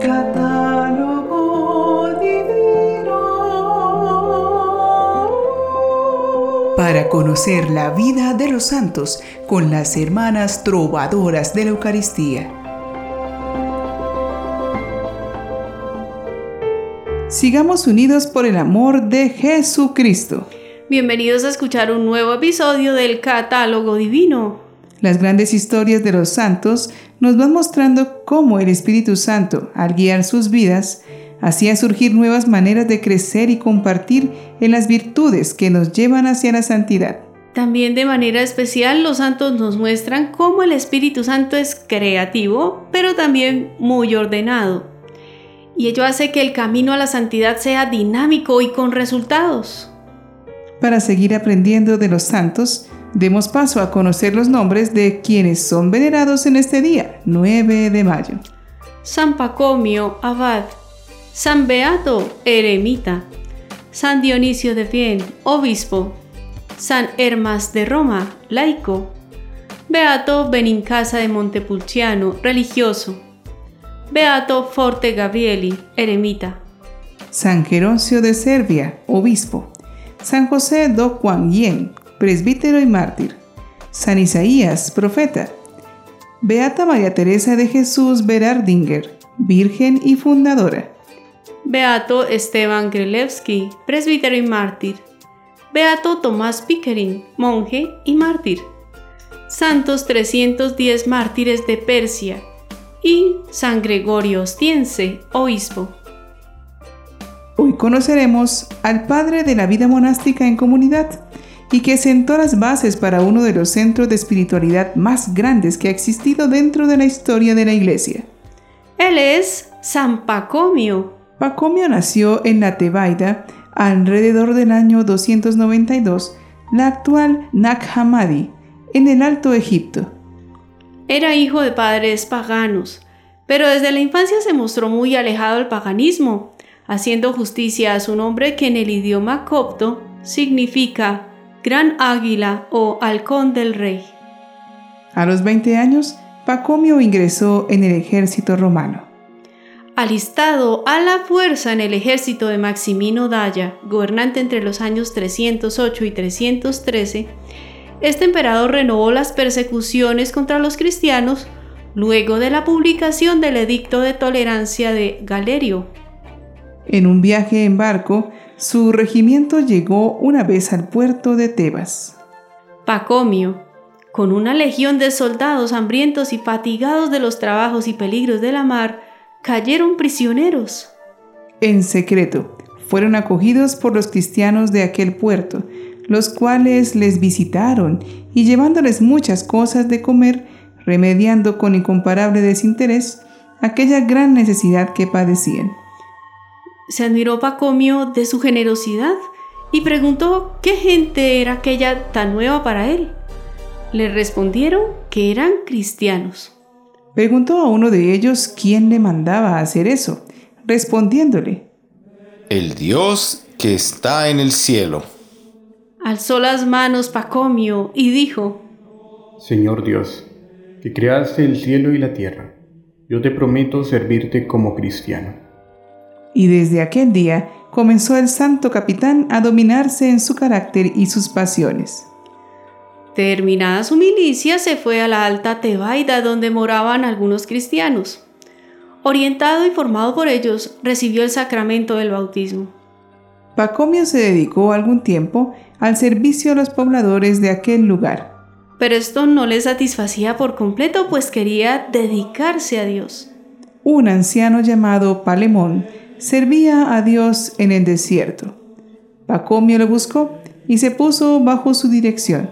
Catálogo divino. Para conocer la vida de los santos con las hermanas trovadoras de la Eucaristía. Sigamos unidos por el amor de Jesucristo. Bienvenidos a escuchar un nuevo episodio del Catálogo Divino. Las grandes historias de los santos nos van mostrando cómo el Espíritu Santo, al guiar sus vidas, hacía surgir nuevas maneras de crecer y compartir en las virtudes que nos llevan hacia la santidad. También de manera especial los santos nos muestran cómo el Espíritu Santo es creativo, pero también muy ordenado. Y ello hace que el camino a la santidad sea dinámico y con resultados. Para seguir aprendiendo de los santos, demos paso a conocer los nombres de quienes son venerados en este día, 9 de mayo. San Pacomio, abad. San Beato, eremita. San Dionisio de Bien, obispo. San Hermas de Roma, laico. Beato Benincasa de Montepulciano, religioso. Beato Forte Gabrieli, eremita. San Geroncio de Serbia, obispo. San José do Juan Yen, presbítero y mártir. San Isaías, profeta. Beata María Teresa de Jesús Berardinger, virgen y fundadora. Beato Esteban Grelewski, presbítero y mártir. Beato Tomás Pickering, monje y mártir. Santos 310 mártires de Persia. Y San Gregorio Ostiense, obispo. Hoy conoceremos al padre de la vida monástica en comunidad y que sentó las bases para uno de los centros de espiritualidad más grandes que ha existido dentro de la historia de la iglesia. Él es San Pacomio. Pacomio nació en la Tebaida alrededor del año 292, la actual Nag Hammadi, en el Alto Egipto. Era hijo de padres paganos, pero desde la infancia se mostró muy alejado del paganismo haciendo justicia a su nombre que en el idioma copto significa gran águila o halcón del rey. A los 20 años, Pacomio ingresó en el ejército romano. Alistado a la fuerza en el ejército de Maximino Daya, gobernante entre los años 308 y 313, este emperador renovó las persecuciones contra los cristianos luego de la publicación del Edicto de Tolerancia de Galerio, en un viaje en barco, su regimiento llegó una vez al puerto de Tebas. Pacomio, con una legión de soldados hambrientos y fatigados de los trabajos y peligros de la mar, cayeron prisioneros. En secreto, fueron acogidos por los cristianos de aquel puerto, los cuales les visitaron y llevándoles muchas cosas de comer, remediando con incomparable desinterés aquella gran necesidad que padecían. Se admiró Pacomio de su generosidad y preguntó qué gente era aquella tan nueva para él. Le respondieron que eran cristianos. Preguntó a uno de ellos quién le mandaba hacer eso, respondiéndole, El Dios que está en el cielo. Alzó las manos Pacomio y dijo, Señor Dios, que creaste el cielo y la tierra, yo te prometo servirte como cristiano y desde aquel día comenzó el santo capitán a dominarse en su carácter y sus pasiones. Terminada su milicia, se fue a la alta Tebaida donde moraban algunos cristianos. Orientado y formado por ellos, recibió el sacramento del bautismo. Pacomio se dedicó algún tiempo al servicio a los pobladores de aquel lugar. Pero esto no le satisfacía por completo, pues quería dedicarse a Dios. Un anciano llamado Palemón servía a Dios en el desierto. Pacomio lo buscó y se puso bajo su dirección.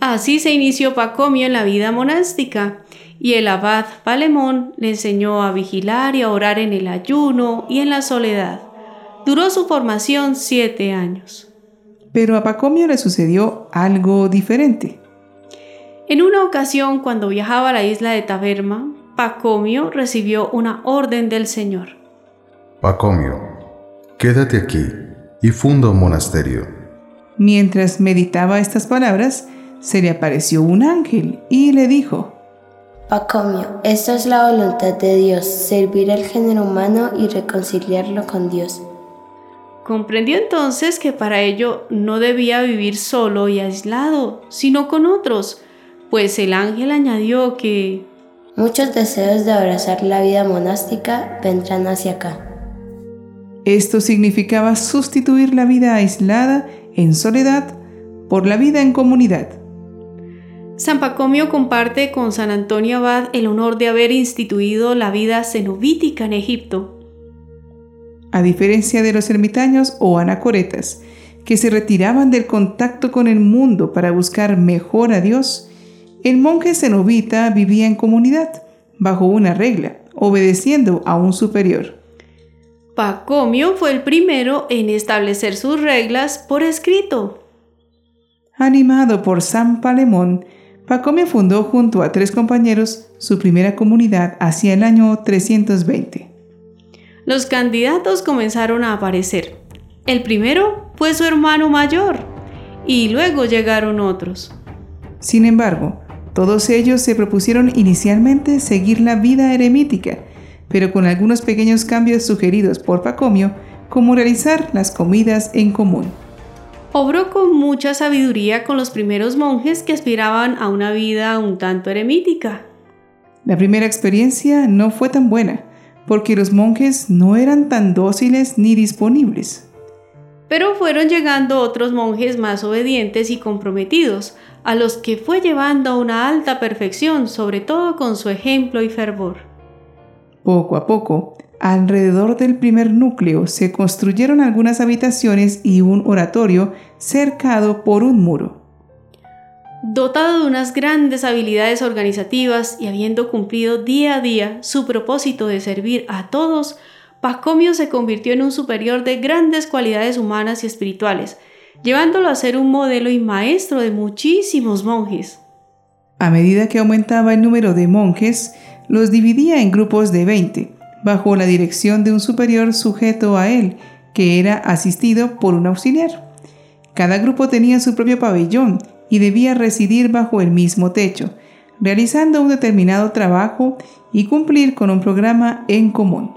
Así se inició Pacomio en la vida monástica, y el abad Palemón le enseñó a vigilar y a orar en el ayuno y en la soledad. Duró su formación siete años. Pero a Pacomio le sucedió algo diferente. En una ocasión, cuando viajaba a la isla de Taberma, Pacomio recibió una orden del Señor. Pacomio, quédate aquí y funda un monasterio. Mientras meditaba estas palabras, se le apareció un ángel y le dijo, Pacomio, esta es la voluntad de Dios, servir al género humano y reconciliarlo con Dios. Comprendió entonces que para ello no debía vivir solo y aislado, sino con otros, pues el ángel añadió que muchos deseos de abrazar la vida monástica vendrán hacia acá. Esto significaba sustituir la vida aislada, en soledad, por la vida en comunidad. San Pacomio comparte con San Antonio Abad el honor de haber instituido la vida cenobítica en Egipto. A diferencia de los ermitaños o anacoretas, que se retiraban del contacto con el mundo para buscar mejor a Dios, el monje cenobita vivía en comunidad, bajo una regla, obedeciendo a un superior. Pacomio fue el primero en establecer sus reglas por escrito. Animado por San Palemón, Pacomio fundó junto a tres compañeros su primera comunidad hacia el año 320. Los candidatos comenzaron a aparecer. El primero fue su hermano mayor y luego llegaron otros. Sin embargo, todos ellos se propusieron inicialmente seguir la vida eremítica, pero con algunos pequeños cambios sugeridos por Pacomio, como realizar las comidas en común. Obró con mucha sabiduría con los primeros monjes que aspiraban a una vida un tanto eremítica. La primera experiencia no fue tan buena, porque los monjes no eran tan dóciles ni disponibles. Pero fueron llegando otros monjes más obedientes y comprometidos, a los que fue llevando a una alta perfección, sobre todo con su ejemplo y fervor. Poco a poco, alrededor del primer núcleo se construyeron algunas habitaciones y un oratorio cercado por un muro. Dotado de unas grandes habilidades organizativas y habiendo cumplido día a día su propósito de servir a todos, Pacomio se convirtió en un superior de grandes cualidades humanas y espirituales, llevándolo a ser un modelo y maestro de muchísimos monjes. A medida que aumentaba el número de monjes, los dividía en grupos de 20, bajo la dirección de un superior sujeto a él, que era asistido por un auxiliar. Cada grupo tenía su propio pabellón y debía residir bajo el mismo techo, realizando un determinado trabajo y cumplir con un programa en común.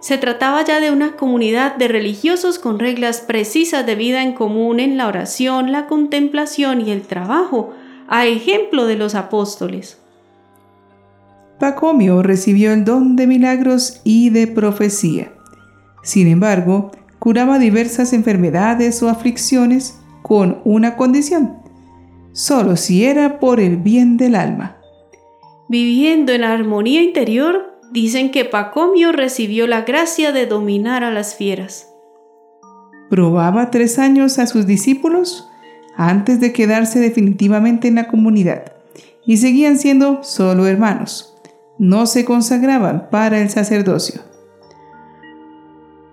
Se trataba ya de una comunidad de religiosos con reglas precisas de vida en común en la oración, la contemplación y el trabajo, a ejemplo de los apóstoles. Pacomio recibió el don de milagros y de profecía. Sin embargo, curaba diversas enfermedades o aflicciones con una condición, solo si era por el bien del alma. Viviendo en armonía interior, dicen que Pacomio recibió la gracia de dominar a las fieras. Probaba tres años a sus discípulos antes de quedarse definitivamente en la comunidad y seguían siendo solo hermanos. No se consagraban para el sacerdocio.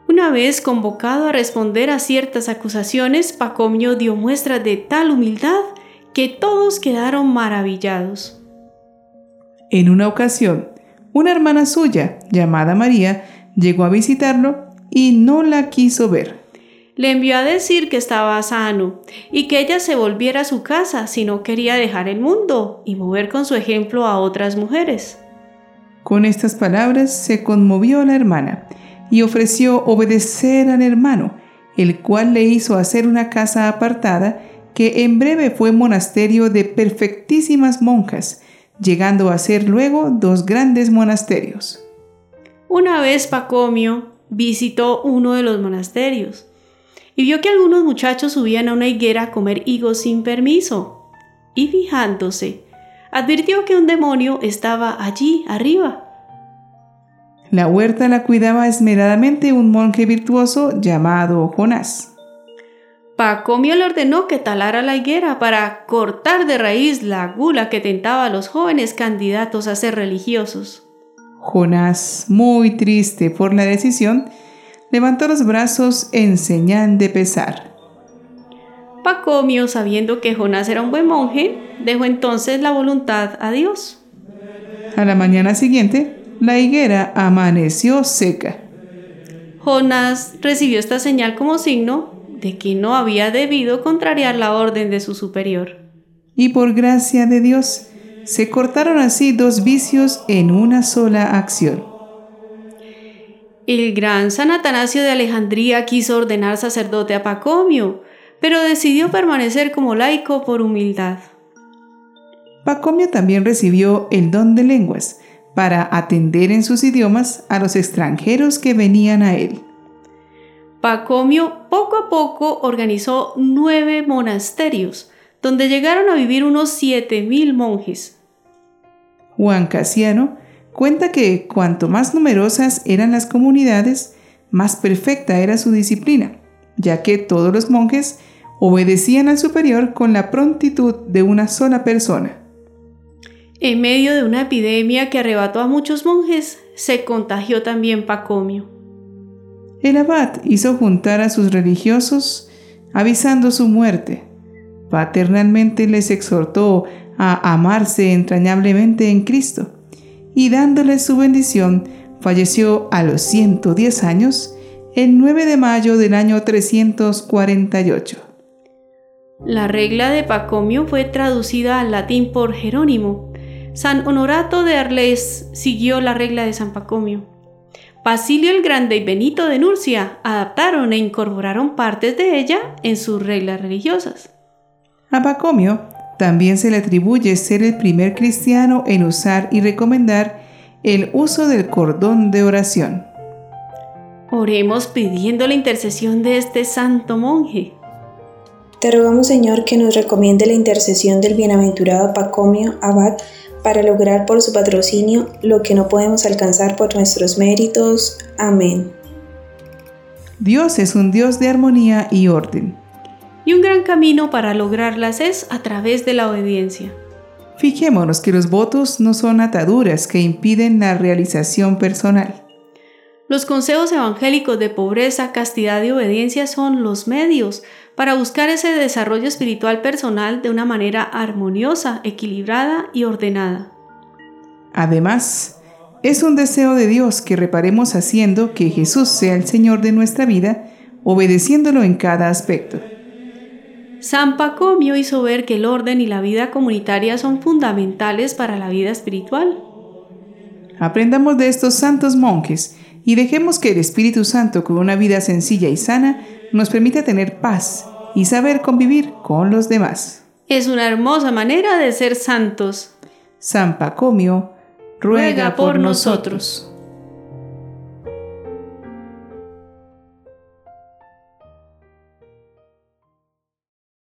Una vez convocado a responder a ciertas acusaciones, Pacomio dio muestra de tal humildad que todos quedaron maravillados. En una ocasión, una hermana suya, llamada María, llegó a visitarlo y no la quiso ver. Le envió a decir que estaba sano y que ella se volviera a su casa si no quería dejar el mundo y mover con su ejemplo a otras mujeres. Con estas palabras se conmovió la hermana y ofreció obedecer al hermano, el cual le hizo hacer una casa apartada que en breve fue monasterio de perfectísimas monjas, llegando a ser luego dos grandes monasterios. Una vez Pacomio visitó uno de los monasterios y vio que algunos muchachos subían a una higuera a comer higos sin permiso. Y fijándose, advirtió que un demonio estaba allí arriba la huerta la cuidaba esmeradamente un monje virtuoso llamado Jonás. Pacomio le ordenó que talara la higuera para cortar de raíz la gula que tentaba a los jóvenes candidatos a ser religiosos. Jonás, muy triste por la decisión, levantó los brazos en señal de pesar. Pacomio, sabiendo que Jonás era un buen monje, dejó entonces la voluntad a Dios. A la mañana siguiente, la higuera amaneció seca. Jonás recibió esta señal como signo de que no había debido contrariar la orden de su superior. Y por gracia de Dios, Se cortaron así dos vicios en una sola acción. El gran San Atanasio de Alejandría quiso ordenar sacerdote a Pacomio, pero decidió permanecer como laico por humildad. Pacomio también recibió el don de lenguas para atender en sus idiomas a los extranjeros que venían a él. Pacomio poco a poco organizó nueve monasterios, donde llegaron a vivir unos siete mil monjes. Juan Casiano cuenta que cuanto más numerosas eran las comunidades, más perfecta era su disciplina, ya que todos los monjes obedecían al superior con la prontitud de una sola persona. En medio de una epidemia que arrebató a muchos monjes, se contagió también Pacomio. El abad hizo juntar a sus religiosos avisando su muerte. Paternalmente les exhortó a amarse entrañablemente en Cristo y dándoles su bendición, falleció a los 110 años el 9 de mayo del año 348. La regla de Pacomio fue traducida al latín por Jerónimo. San Honorato de Arles siguió la regla de San Pacomio. Basilio el Grande y Benito de Nurcia adaptaron e incorporaron partes de ella en sus reglas religiosas. A Pacomio también se le atribuye ser el primer cristiano en usar y recomendar el uso del cordón de oración. Oremos pidiendo la intercesión de este santo monje. Te rogamos, Señor, que nos recomiende la intercesión del bienaventurado Pacomio Abad para lograr por su patrocinio lo que no podemos alcanzar por nuestros méritos. Amén. Dios es un Dios de armonía y orden. Y un gran camino para lograrlas es a través de la obediencia. Fijémonos que los votos no son ataduras que impiden la realización personal. Los consejos evangélicos de pobreza, castidad y obediencia son los medios para buscar ese desarrollo espiritual personal de una manera armoniosa, equilibrada y ordenada. Además, es un deseo de Dios que reparemos haciendo que Jesús sea el Señor de nuestra vida, obedeciéndolo en cada aspecto. San Pacomio hizo ver que el orden y la vida comunitaria son fundamentales para la vida espiritual. Aprendamos de estos santos monjes y dejemos que el Espíritu Santo con una vida sencilla y sana nos permita tener paz y saber convivir con los demás. Es una hermosa manera de ser santos. San Pacomio ruega, por, nosotros.